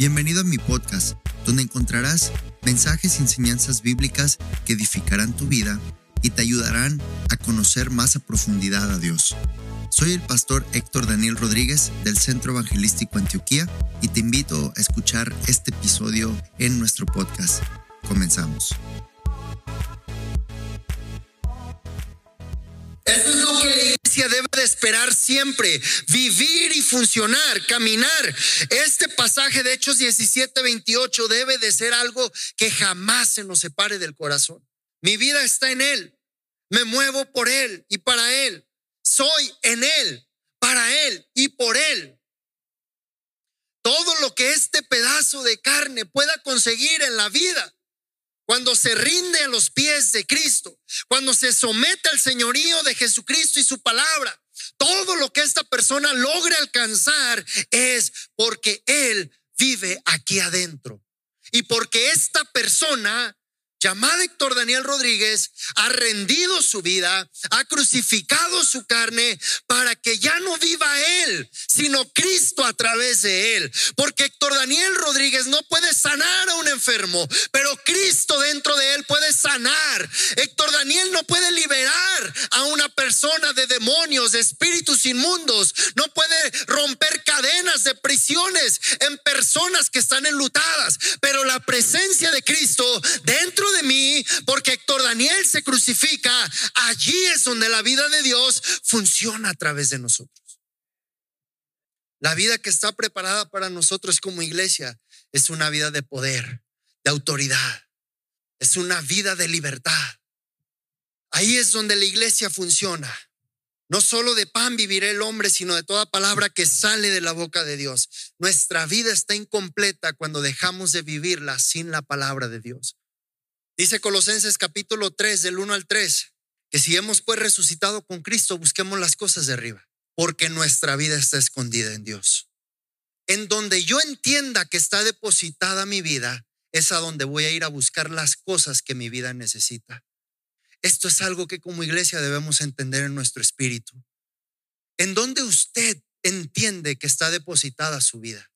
Bienvenido a mi podcast, donde encontrarás mensajes y enseñanzas bíblicas que edificarán tu vida y te ayudarán a conocer más a profundidad a Dios. Soy el pastor Héctor Daniel Rodríguez del Centro Evangelístico Antioquía y te invito a escuchar este episodio en nuestro podcast. Comenzamos. Debe de esperar siempre, vivir y funcionar, caminar. Este pasaje de Hechos 17, 28 debe de ser algo que jamás se nos separe del corazón. Mi vida está en Él, me muevo por Él y para Él. Soy en Él, para Él y por Él. Todo lo que este pedazo de carne pueda conseguir en la vida cuando se rinde a los pies de Cristo, cuando se somete al señorío de Jesucristo y su palabra, todo lo que esta persona logre alcanzar es porque Él vive aquí adentro. Y porque esta persona llamada Héctor Daniel Rodríguez, ha rendido su vida, ha crucificado su carne para que ya no viva él, sino Cristo a través de él. Porque Héctor Daniel Rodríguez no puede sanar a un enfermo, pero Cristo dentro de él puede sanar. Héctor Daniel no puede liberar a una persona de demonios, de espíritus inmundos, no puede romper cadenas de prisiones en personas que están enlutadas, pero la presencia de Cristo dentro de mí, porque Héctor Daniel se crucifica, allí es donde la vida de Dios funciona a través de nosotros. La vida que está preparada para nosotros como iglesia es una vida de poder, de autoridad, es una vida de libertad. Ahí es donde la iglesia funciona. No solo de pan vivirá el hombre, sino de toda palabra que sale de la boca de Dios. Nuestra vida está incompleta cuando dejamos de vivirla sin la palabra de Dios. Dice Colosenses capítulo 3 del 1 al 3, que si hemos pues resucitado con Cristo, busquemos las cosas de arriba, porque nuestra vida está escondida en Dios. En donde yo entienda que está depositada mi vida, es a donde voy a ir a buscar las cosas que mi vida necesita. Esto es algo que como iglesia debemos entender en nuestro espíritu. En donde usted entiende que está depositada su vida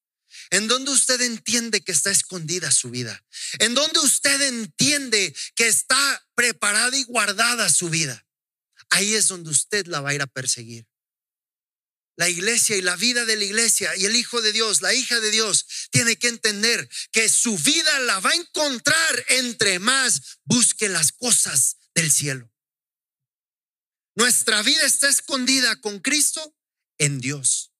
en donde usted entiende que está escondida su vida, en donde usted entiende que está preparada y guardada su vida. Ahí es donde usted la va a ir a perseguir. La iglesia y la vida de la iglesia y el Hijo de Dios, la hija de Dios, tiene que entender que su vida la va a encontrar entre más busque las cosas del cielo. Nuestra vida está escondida con Cristo en Dios.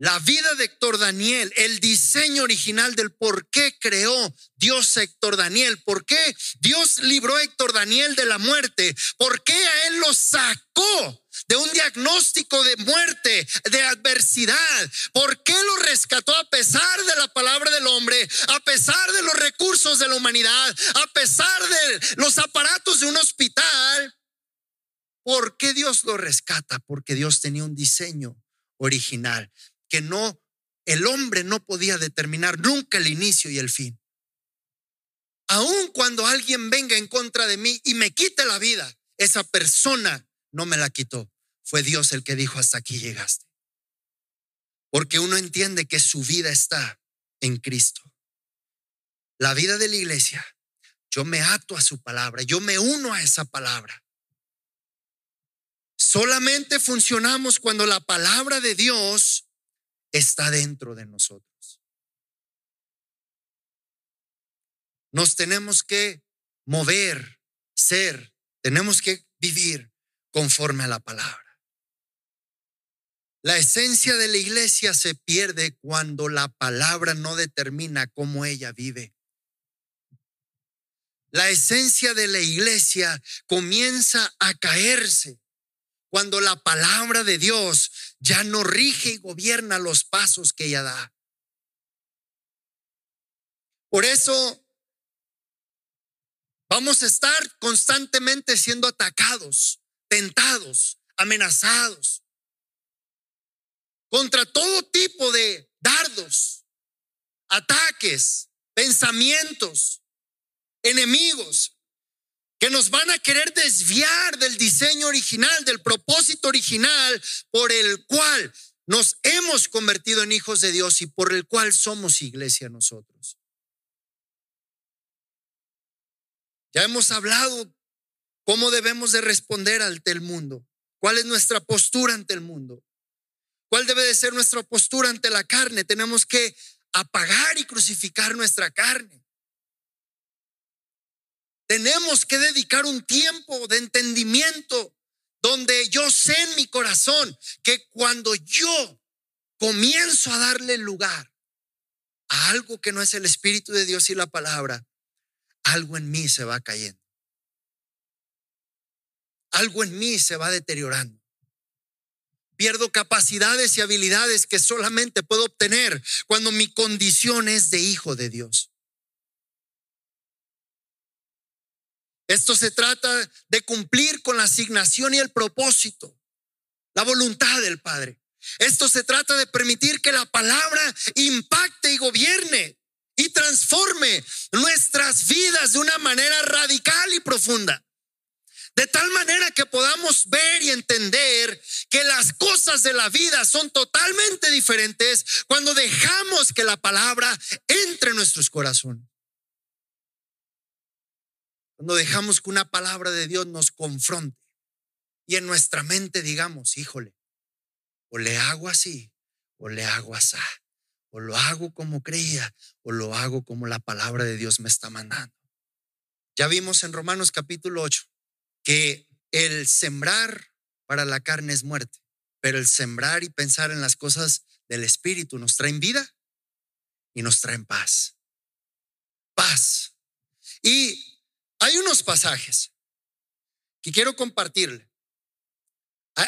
La vida de Héctor Daniel, el diseño original del por qué creó Dios a Héctor Daniel, por qué Dios libró a Héctor Daniel de la muerte, por qué a él lo sacó de un diagnóstico de muerte, de adversidad, por qué lo rescató a pesar de la palabra del hombre, a pesar de los recursos de la humanidad, a pesar de los aparatos de un hospital. ¿Por qué Dios lo rescata? Porque Dios tenía un diseño original que no, el hombre no podía determinar nunca el inicio y el fin. Aun cuando alguien venga en contra de mí y me quite la vida, esa persona no me la quitó. Fue Dios el que dijo, hasta aquí llegaste. Porque uno entiende que su vida está en Cristo. La vida de la iglesia, yo me ato a su palabra, yo me uno a esa palabra. Solamente funcionamos cuando la palabra de Dios está dentro de nosotros. Nos tenemos que mover, ser, tenemos que vivir conforme a la palabra. La esencia de la iglesia se pierde cuando la palabra no determina cómo ella vive. La esencia de la iglesia comienza a caerse cuando la palabra de Dios ya no rige y gobierna los pasos que ella da. Por eso vamos a estar constantemente siendo atacados, tentados, amenazados contra todo tipo de dardos, ataques, pensamientos, enemigos que nos van a querer desviar del diseño original, del propósito original por el cual nos hemos convertido en hijos de Dios y por el cual somos iglesia nosotros. Ya hemos hablado cómo debemos de responder ante el mundo, cuál es nuestra postura ante el mundo, cuál debe de ser nuestra postura ante la carne. Tenemos que apagar y crucificar nuestra carne. Tenemos que dedicar un tiempo de entendimiento donde yo sé en mi corazón que cuando yo comienzo a darle lugar a algo que no es el Espíritu de Dios y la palabra, algo en mí se va cayendo. Algo en mí se va deteriorando. Pierdo capacidades y habilidades que solamente puedo obtener cuando mi condición es de hijo de Dios. Esto se trata de cumplir con la asignación y el propósito, la voluntad del Padre. Esto se trata de permitir que la palabra impacte y gobierne y transforme nuestras vidas de una manera radical y profunda. De tal manera que podamos ver y entender que las cosas de la vida son totalmente diferentes cuando dejamos que la palabra entre en nuestros corazones. Cuando dejamos que una palabra de Dios nos confronte y en nuestra mente digamos, híjole, o le hago así, o le hago así, o lo hago como creía, o lo hago como la palabra de Dios me está mandando. Ya vimos en Romanos capítulo 8 que el sembrar para la carne es muerte, pero el sembrar y pensar en las cosas del Espíritu nos traen vida y nos traen paz. Paz. Y hay unos pasajes que quiero compartirle.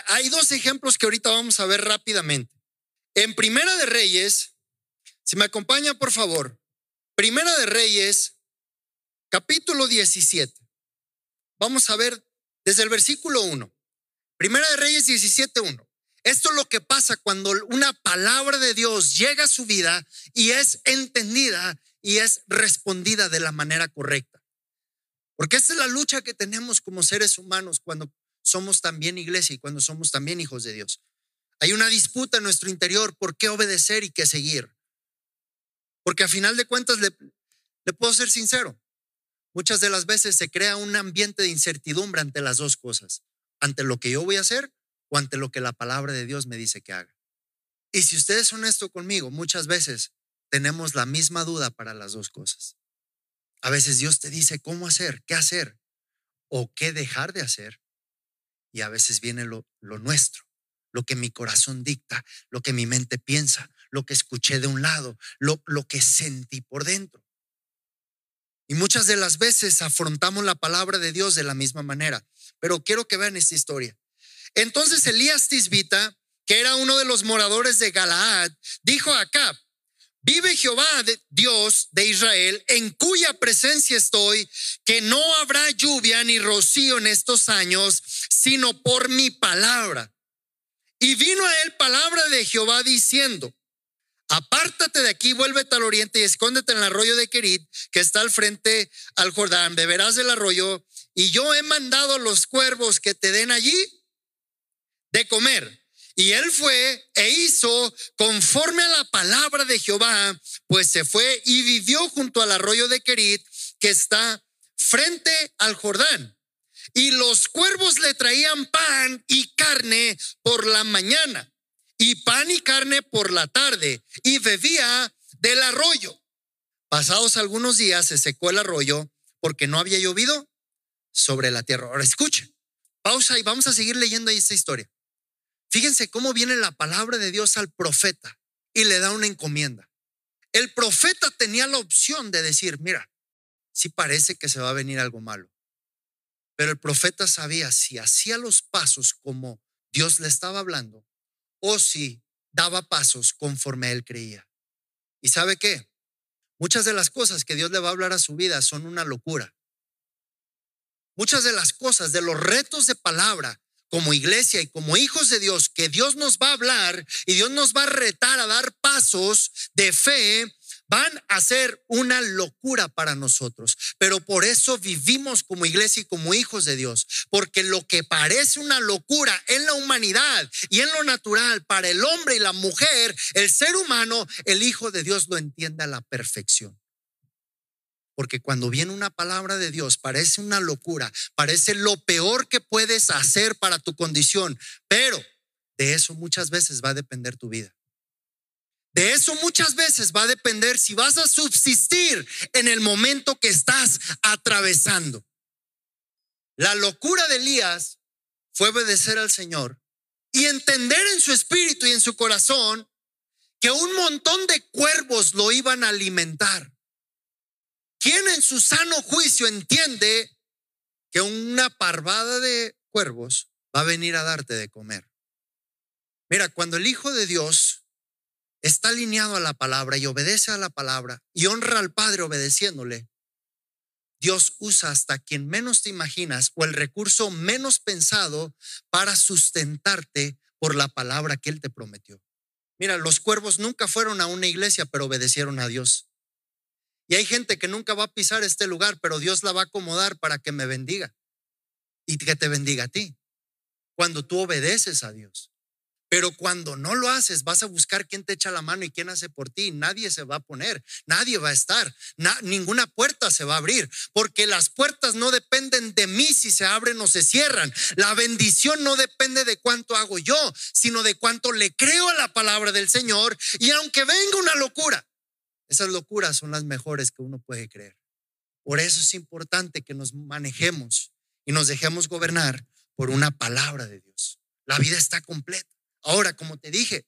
Hay dos ejemplos que ahorita vamos a ver rápidamente. En Primera de Reyes, si me acompaña por favor, Primera de Reyes, capítulo 17. Vamos a ver desde el versículo 1. Primera de Reyes 17, 1. Esto es lo que pasa cuando una palabra de Dios llega a su vida y es entendida y es respondida de la manera correcta. Porque esta es la lucha que tenemos como seres humanos cuando somos también iglesia y cuando somos también hijos de Dios. Hay una disputa en nuestro interior por qué obedecer y qué seguir. Porque a final de cuentas le, puedo ser sincero. Muchas de las veces se crea un ambiente de incertidumbre ante las dos cosas, ante lo que yo voy a hacer o ante lo que la palabra de Dios me dice que haga. Y si usted es honesto conmigo, muchas veces tenemos la misma duda para las dos cosas. A veces Dios te dice cómo hacer, qué hacer o qué dejar de hacer. Y a veces viene lo, nuestro, lo que mi corazón dicta, lo que mi mente piensa, lo que escuché de un lado, lo, lo que sentí por dentro. Y muchas de las veces afrontamos la palabra de Dios de la misma manera. Pero quiero que vean esta historia. Entonces Elías Tisbita, que era uno de los moradores de Galaad, dijo a Acab, Vive Jehová, Dios de Israel, en cuya presencia estoy, que no habrá lluvia ni rocío en estos años, sino por mi palabra. Y vino a él palabra de Jehová diciendo, apártate de aquí, vuélvete al oriente y escóndete en el arroyo de Kerit, que está al frente al Jordán, beberás del arroyo, y yo he mandado a los cuervos que te den allí de comer. Y él fue e hizo conforme a la palabra de Jehová, pues se fue y vivió junto al arroyo de Kerit, que está frente al Jordán. Y los cuervos le traían pan y carne por la mañana, y pan y carne por la tarde, y bebía del arroyo. Pasados algunos días se secó el arroyo porque no había llovido sobre la tierra. Ahora escuchen, pausa y vamos a seguir leyendo ahí esta historia. Fíjense cómo viene la palabra de Dios al profeta y le da una encomienda. El profeta tenía la opción de decir, mira, sí parece que se va a venir algo malo. Pero el profeta sabía si hacía los pasos como Dios le estaba hablando o si daba pasos conforme él creía. ¿Y sabe qué? Muchas de las cosas que Dios le va a hablar a su vida son una locura. Muchas de las cosas, de los retos de palabra como iglesia y como hijos de Dios, que Dios nos va a hablar y Dios nos va a retar a dar pasos de fe, van a ser una locura para nosotros. Pero por eso vivimos como iglesia y como hijos de Dios. Porque lo que parece una locura en la humanidad y en lo natural para el hombre y la mujer, el ser humano, el Hijo de Dios lo entiende a la perfección. Porque cuando viene una palabra de Dios, parece una locura, parece lo peor que puedes hacer para tu condición, pero de eso muchas veces va a depender tu vida. De eso muchas veces va a depender si vas a subsistir en el momento que estás atravesando. La locura de Elías fue obedecer al Señor y entender en su espíritu y en su corazón que un montón de cuervos lo iban a alimentar. ¿Quién en su sano juicio entiende que una parvada de cuervos va a venir a darte de comer? Mira, cuando el Hijo de Dios está alineado a la palabra y obedece a la palabra y honra al Padre obedeciéndole, Dios usa hasta quien menos te imaginas o el recurso menos pensado para sustentarte por la palabra que Él te prometió. Mira, los cuervos nunca fueron a una iglesia, pero obedecieron a Dios. Y hay gente que nunca va a pisar este lugar, pero Dios la va a acomodar para que me bendiga y que te bendiga a ti. Cuando tú obedeces a Dios. Pero cuando no lo haces, vas a buscar quién te echa la mano y quién hace por ti. Nadie se va a poner, nadie va a estar, ninguna puerta se va a abrir, porque las puertas no dependen de mí si se abren o se cierran. La bendición no depende de cuánto hago yo, sino de cuánto le creo a la palabra del Señor. Y aunque venga una locura, esas locuras son las mejores que uno puede creer. Por eso es importante que nos manejemos y nos dejemos gobernar por una palabra de Dios. La vida está completa. Ahora, como te dije,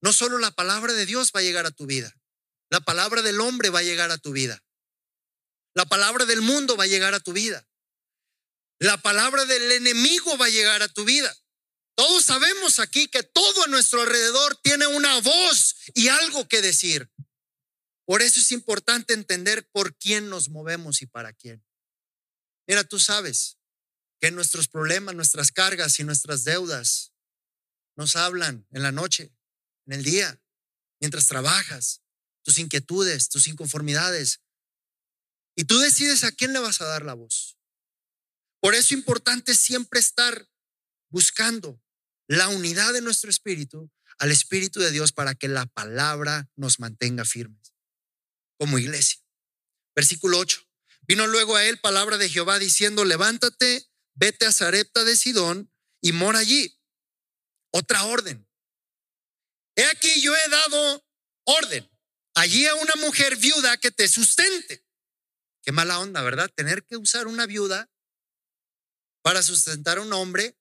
no solo la palabra de Dios va a llegar a tu vida, la palabra del hombre va a llegar a tu vida. La palabra del mundo va a llegar a tu vida. La palabra del enemigo va a llegar a tu vida. Todos sabemos aquí que todo a nuestro alrededor tiene una voz y algo que decir. Por eso es importante entender por quién nos movemos y para quién. Mira, tú sabes que nuestros problemas, nuestras cargas y nuestras deudas nos hablan en la noche, en el día, mientras trabajas, tus inquietudes, tus inconformidades. Y tú decides a quién le vas a dar la voz. Por eso es importante siempre estar buscando la unidad de nuestro espíritu al Espíritu de Dios para que la palabra nos mantenga firmes como iglesia. Versículo 8. Vino luego a él palabra de Jehová diciendo, levántate, vete a Zarepta de Sidón y mora allí. Otra orden. He aquí yo he dado orden allí a una mujer viuda que te sustente. Qué mala onda, ¿verdad? Tener que usar una viuda para sustentar a un hombre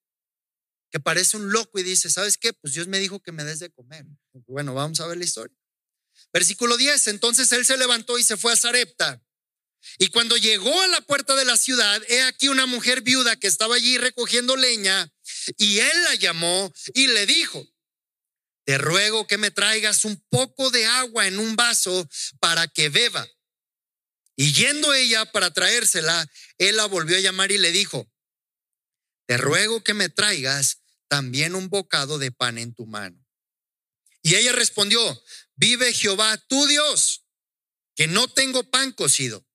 que parece un loco y dice, ¿sabes qué? Pues Dios me dijo que me des de comer. Bueno, vamos a ver la historia. Versículo 10, entonces él se levantó y se fue a Zarepta. Y cuando llegó a la puerta de la ciudad, he aquí una mujer viuda que estaba allí recogiendo leña, y él la llamó y le dijo, te ruego que me traigas un poco de agua en un vaso para que beba. Y yendo ella para traérsela, él la volvió a llamar y le dijo, te ruego que me traigas también un bocado de pan en tu mano. Y ella respondió, vive Jehová tu Dios, que no tengo pan cocido.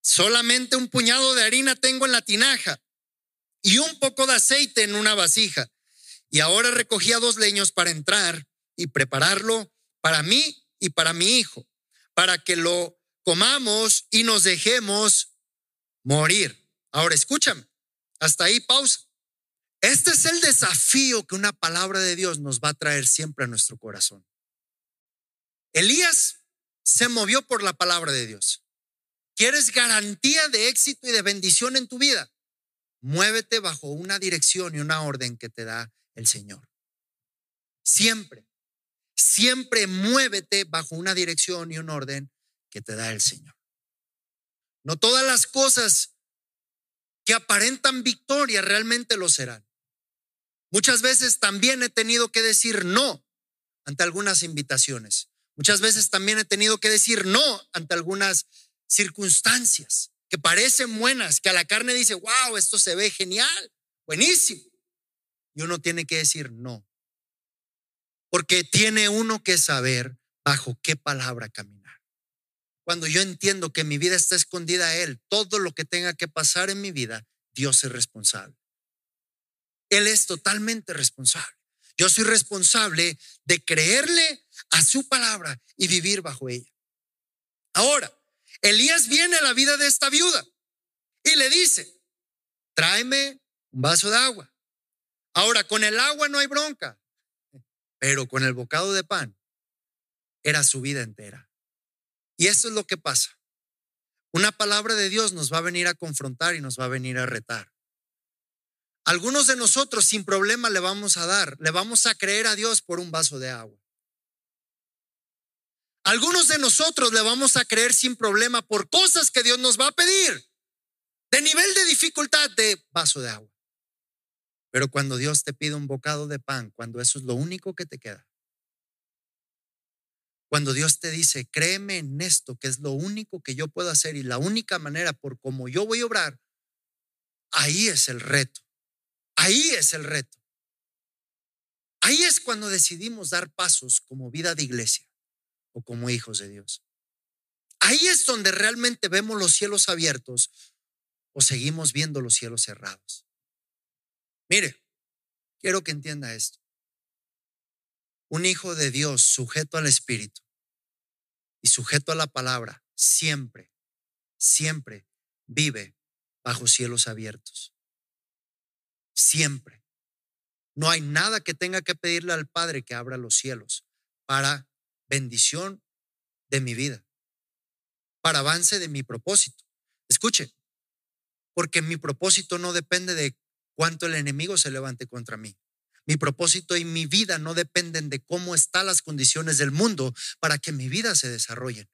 Solamente un puñado de harina tengo en la tinaja y un poco de aceite en una vasija. Y ahora recogía dos leños para entrar y prepararlo para mí y para mi hijo, para que lo comamos y nos dejemos morir. Ahora escúchame, hasta ahí pausa. Este es el desafío que una palabra de Dios nos va a traer siempre a nuestro corazón. Elías se movió por la palabra de Dios. ¿Quieres garantía de éxito y de bendición en tu vida? Muévete bajo una dirección y una orden que te da el Señor. Siempre, siempre muévete bajo una dirección y un orden que te da el Señor. No todas las cosas que aparentan victoria realmente lo serán. Muchas veces también he tenido que decir no ante algunas invitaciones. Muchas veces también he tenido que decir no ante algunas circunstancias que parecen buenas, que a la carne dice, wow, esto se ve genial, buenísimo. Y uno tiene que decir no. Porque tiene uno que saber bajo qué palabra caminar. cuando yo entiendo que mi vida está escondida a Él, todo lo que tenga que pasar en mi vida, Dios es responsable. Él es totalmente responsable. Yo soy responsable de creerle a su palabra y vivir bajo ella. Ahora, Elías viene a la vida de esta viuda y le dice, tráeme un vaso de agua. Ahora, con el agua no hay bronca, pero con el bocado de pan era su vida entera. Y eso es lo que pasa. Una palabra de Dios nos va a venir a confrontar y nos va a venir a retar. Algunos de nosotros sin problema le vamos a dar, le vamos a creer a Dios por un vaso de agua. Algunos de nosotros le vamos a creer sin problema por cosas que Dios nos va a pedir, de nivel de dificultad de vaso de agua. Pero cuando Dios te pide un bocado de pan, cuando eso es lo único que te queda, cuando Dios te dice, créeme en esto, que es lo único que yo puedo hacer y la única manera por como yo voy a obrar, ahí es el reto. Ahí es el reto. Ahí es cuando decidimos dar pasos como vida de iglesia o como hijos de Dios. Ahí es donde realmente vemos los cielos abiertos o seguimos viendo los cielos cerrados. Mire, quiero que entienda esto. Un hijo de Dios sujeto al Espíritu y sujeto a la palabra siempre, siempre vive bajo cielos abiertos. Siempre. No hay nada que tenga que pedirle al Padre que abra los cielos para bendición de mi vida, para avance de mi propósito. Escuche, porque mi propósito no depende de cuánto el enemigo se levante contra mí. Mi propósito y mi vida no dependen de cómo están las condiciones del mundo para que mi vida se desarrolle.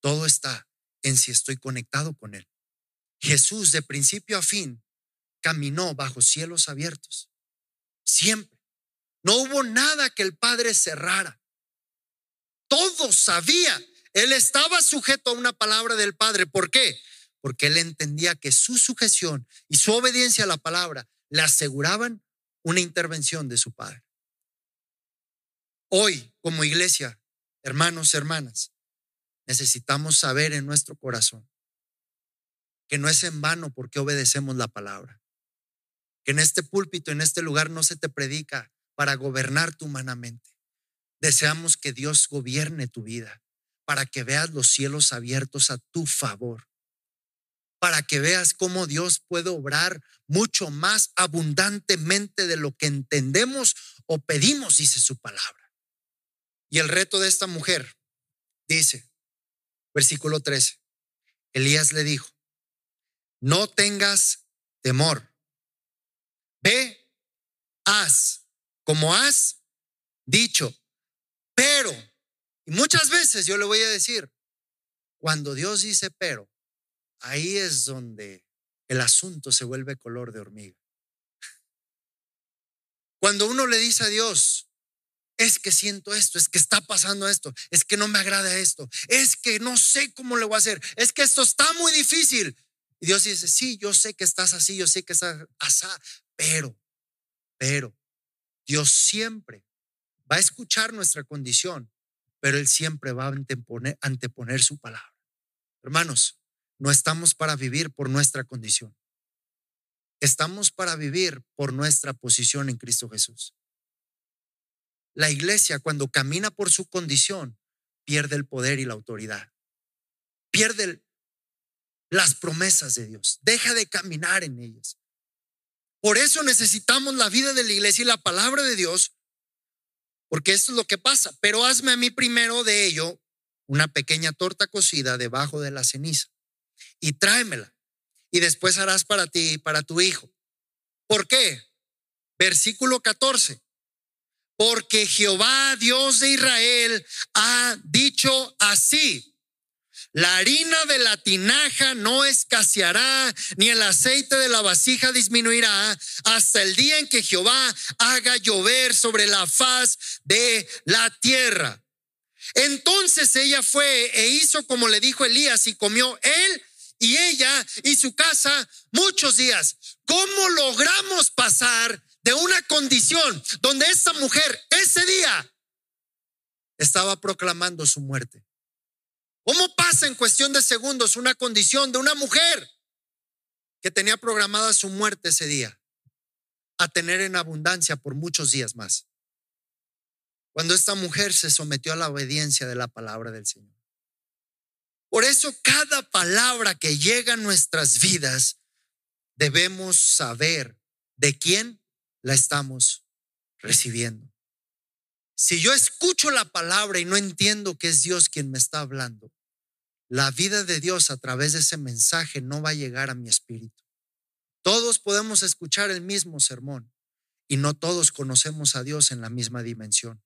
Todo está en si estoy conectado con Él. Jesús de principio a fin caminó bajo cielos abiertos. Siempre. No hubo nada que el Padre cerrara. Todo sabía. Él estaba sujeto a una palabra del Padre. ¿Por qué? Porque él entendía que su sujeción y su obediencia a la palabra le aseguraban una intervención de su Padre. Hoy, como iglesia, hermanos, hermanas, necesitamos saber en nuestro corazón que no es en vano porque obedecemos la palabra. Que en este púlpito, en este lugar, no se te predica para gobernarte humanamente. Deseamos que Dios gobierne tu vida para que veas los cielos abiertos a tu favor para que veas cómo Dios puede obrar mucho más abundantemente de lo que entendemos o pedimos, dice su palabra. Y el reto de esta mujer dice, versículo 13, Elías le dijo, no tengas temor, ve, haz como has dicho, pero, y muchas veces yo le voy a decir, cuando Dios dice pero, ahí es donde el asunto se vuelve color de hormiga. Cuando uno le dice a Dios, es que siento esto, es que está pasando esto, es que no me agrada esto, es que no sé cómo le voy a hacer, es que esto está muy difícil. Y Dios dice, sí, yo sé que estás así, yo sé que estás así, pero, pero, Dios siempre va a escuchar nuestra condición, pero Él siempre va a anteponer, su palabra. Hermanos, no estamos para vivir por nuestra condición. Estamos para vivir por nuestra posición en Cristo Jesús. La iglesia cuando camina por su condición pierde el poder y la autoridad. Pierde las promesas de Dios. Deja de caminar en ellas. Por eso necesitamos la vida de la iglesia y la palabra de Dios, porque esto es lo que pasa. Pero hazme a mí primero de ello una pequeña torta cocida debajo de la ceniza y tráemela. Y después harás para ti y para tu hijo. ¿Por qué? Versículo 14. Porque Jehová, Dios de Israel, ha dicho así. La harina de la tinaja no escaseará, ni el aceite de la vasija disminuirá, hasta el día en que Jehová haga llover sobre la faz de la tierra. Entonces ella fue e hizo como le dijo Elías y comió él y ella y su casa muchos días. ¿Cómo logramos pasar de una condición donde esta mujer ese día estaba proclamando su muerte? ¿Cómo pasa en cuestión de segundos una condición de una mujer que tenía programada su muerte ese día a tener en abundancia por muchos días más? Cuando esta mujer se sometió a la obediencia de la palabra del Señor. Por eso cada palabra que llega a nuestras vidas debemos saber de quién la estamos recibiendo. Si yo escucho la palabra y no entiendo que es Dios quien me está hablando, la vida de Dios a través de ese mensaje no va a llegar a mi espíritu. Todos podemos escuchar el mismo sermón y no todos conocemos a Dios en la misma dimensión.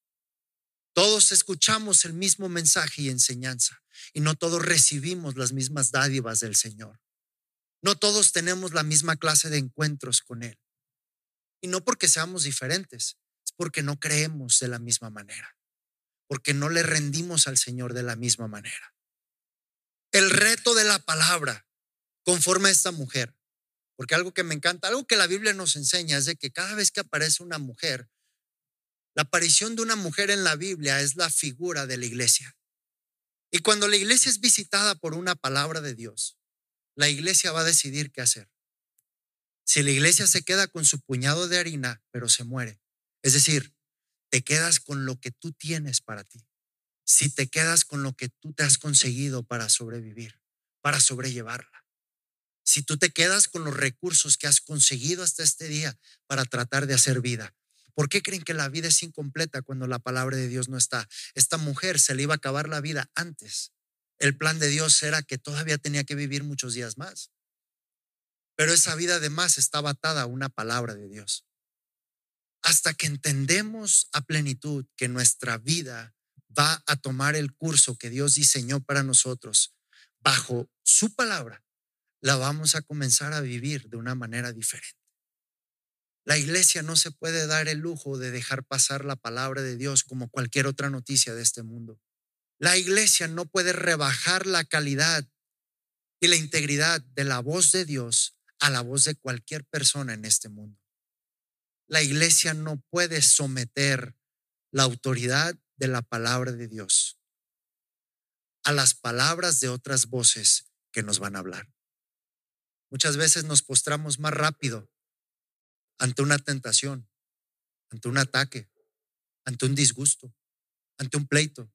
Todos escuchamos el mismo mensaje y enseñanza y no todos recibimos las mismas dádivas del Señor. No todos tenemos la misma clase de encuentros con Él. Y no porque seamos diferentes, es porque no creemos de la misma manera, porque no le rendimos al Señor de la misma manera. El reto de la palabra, conforme a esta mujer, porque algo que me encanta, algo que la Biblia nos enseña es de que cada vez que aparece una mujer, la aparición de una mujer en la Biblia es la figura de la iglesia. Y cuando la iglesia es visitada por una palabra de Dios, la iglesia va a decidir qué hacer. Si la iglesia se queda con su puñado de harina, pero se muere, es decir, te quedas con lo que tú tienes para ti. Si te quedas con lo que tú te has conseguido para sobrevivir, para sobrellevarla. Si tú te quedas con los recursos que has conseguido hasta este día para tratar de hacer vida. ¿Por qué creen que la vida es incompleta cuando la palabra de Dios no está? Esta mujer se le iba a acabar la vida antes el plan de Dios era que todavía tenía que vivir muchos días más. Pero esa vida además estaba atada a una palabra de Dios. Hasta que entendemos a plenitud que nuestra vida va a tomar el curso que Dios diseñó para nosotros bajo su palabra, la vamos a comenzar a vivir de una manera diferente. La iglesia no se puede dar el lujo de dejar pasar la palabra de Dios como cualquier otra noticia de este mundo. La iglesia no puede rebajar la calidad y la integridad de la voz de Dios a la voz de cualquier persona en este mundo. La iglesia no puede someter la autoridad de la palabra de Dios a las palabras de otras voces que nos van a hablar. Muchas veces nos postramos más rápido ante una tentación, ante un ataque, ante un disgusto, ante un pleito,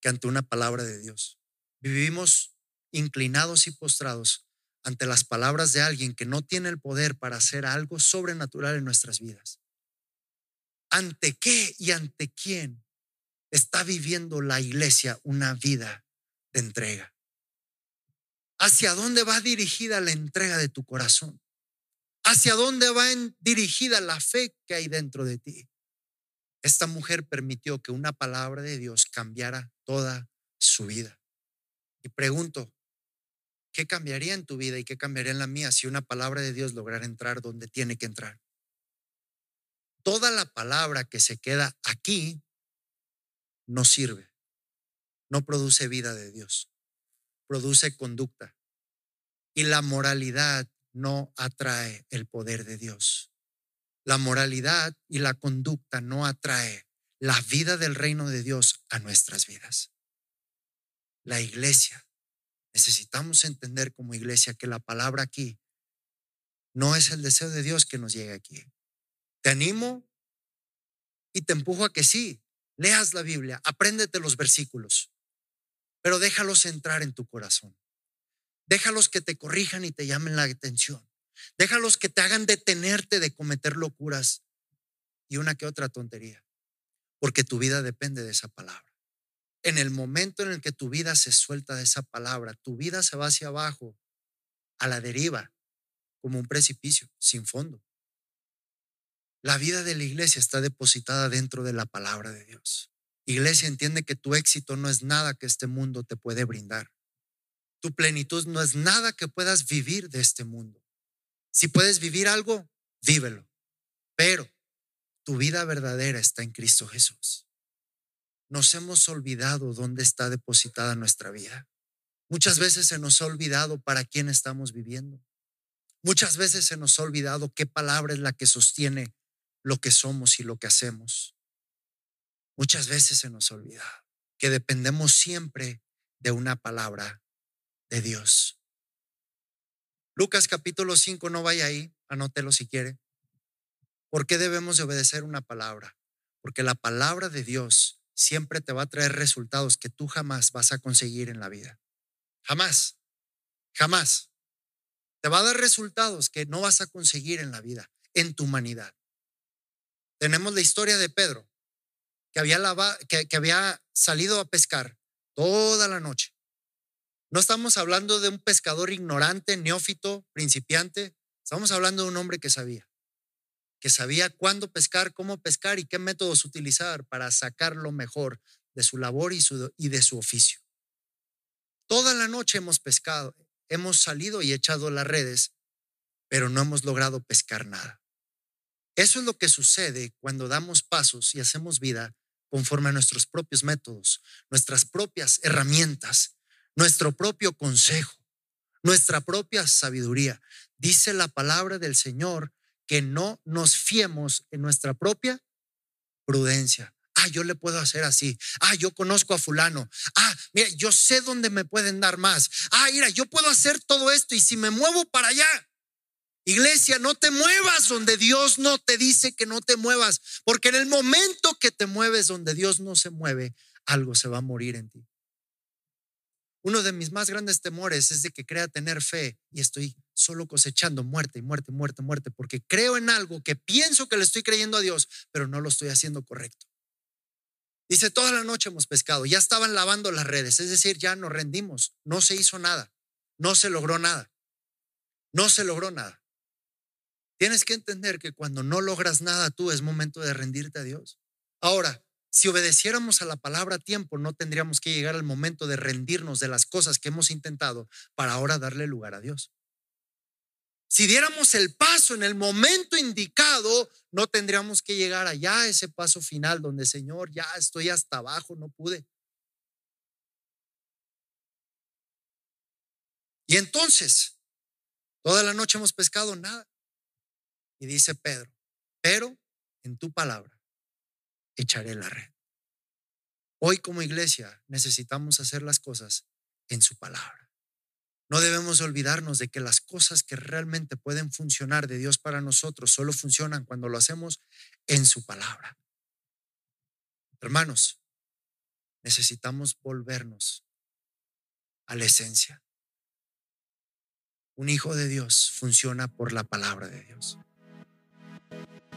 que ante una palabra de Dios. Vivimos inclinados y postrados ante las palabras de alguien que no tiene el poder para hacer algo sobrenatural en nuestras vidas. ¿Ante qué y ante quién está viviendo la iglesia una vida de entrega? ¿Hacia dónde va dirigida la entrega de tu corazón? ¿Hacia dónde va dirigida la fe que hay dentro de ti? Esta mujer permitió que una palabra de Dios cambiara toda su vida. Y pregunto, ¿qué cambiaría en tu vida y qué cambiaría en la mía si una palabra de Dios lograra entrar donde tiene que entrar? Toda la palabra que se queda aquí no sirve, no produce vida de Dios, produce conducta. Y la moralidad no atrae el poder de Dios. La moralidad y la conducta no atrae la vida del reino de Dios a nuestras vidas. La iglesia, necesitamos entender como iglesia que la palabra aquí no es el deseo de Dios que nos llegue aquí. Te animo y te empujo a que sí, leas la Biblia, apréndete los versículos, pero déjalos entrar en tu corazón. Déjalos que te corrijan y te llamen la atención. Déjalos que te hagan detenerte de cometer locuras y una que otra tontería, porque tu vida depende de esa palabra. En el momento en el que tu vida se suelta de esa palabra, tu vida se va hacia abajo, a la deriva, como un precipicio, sin fondo. La vida de la iglesia está depositada dentro de la palabra de Dios. Iglesia, entiende que tu éxito no es nada que este mundo te puede brindar. Tu plenitud no es nada que puedas vivir de este mundo. Si puedes vivir algo, vívelo. Pero tu vida verdadera está en Cristo Jesús. Nos hemos olvidado dónde está depositada nuestra vida. Muchas veces se nos ha olvidado para quién estamos viviendo. Muchas veces se nos ha olvidado qué palabra es la que sostiene lo que somos y lo que hacemos. Muchas veces se nos olvida que dependemos siempre de una palabra de Dios. Lucas capítulo 5, no vaya ahí, anótelo si quiere. ¿Por qué debemos de obedecer una palabra? Porque la palabra de Dios siempre te va a traer resultados que tú jamás vas a conseguir en la vida. Jamás, jamás. Te va a dar resultados que no vas a conseguir en la vida, en tu humanidad. Tenemos la historia de Pedro, que había, salido a pescar toda la noche. No estamos hablando de un pescador ignorante, neófito, principiante. Estamos hablando de un hombre que sabía, que sabía cuándo pescar, cómo pescar y qué métodos utilizar para sacar lo mejor de su labor y de su oficio. Toda la noche hemos pescado, hemos salido y echado las redes, pero no hemos logrado pescar nada. Eso es lo que sucede cuando damos pasos y hacemos vida conforme a nuestros propios métodos, nuestras propias herramientas, nuestro propio consejo, nuestra propia sabiduría. Dice la palabra del Señor que no nos fiemos en nuestra propia prudencia. Ah, yo le puedo hacer así. Ah, yo conozco a fulano. Ah, mira, yo sé dónde me pueden dar más. Ah, mira, yo puedo hacer todo esto y si me muevo para allá. Iglesia, no te muevas donde Dios no te dice que no te muevas, porque en el momento que te mueves donde Dios no se mueve, algo se va a morir en ti. Uno de mis más grandes temores es de que crea tener fe y estoy solo cosechando muerte y muerte, muerte, muerte, porque creo en algo que pienso que le estoy creyendo a Dios, pero no lo estoy haciendo correcto. Dice, toda la noche hemos pescado, ya estaban lavando las redes, es decir, ya nos rendimos, no se hizo nada, no se logró nada, no se logró nada. Tienes que entender que cuando no logras nada tú es momento de rendirte a Dios. Ahora, si obedeciéramos a la palabra a tiempo, no tendríamos que llegar al momento de rendirnos de las cosas que hemos intentado para ahora darle lugar a Dios. Si diéramos el paso en el momento indicado, no tendríamos que llegar allá a ese paso final donde, Señor, ya estoy hasta abajo, no pude. Y entonces, toda la noche hemos pescado nada. Y dice Pedro, pero en tu palabra echaré la red. Hoy como iglesia necesitamos hacer las cosas en su palabra. No debemos olvidarnos de que las cosas que realmente pueden funcionar de Dios para nosotros solo funcionan cuando lo hacemos en su palabra. Hermanos, necesitamos volvernos a la esencia. Un hijo de Dios funciona por la palabra de Dios. Bye.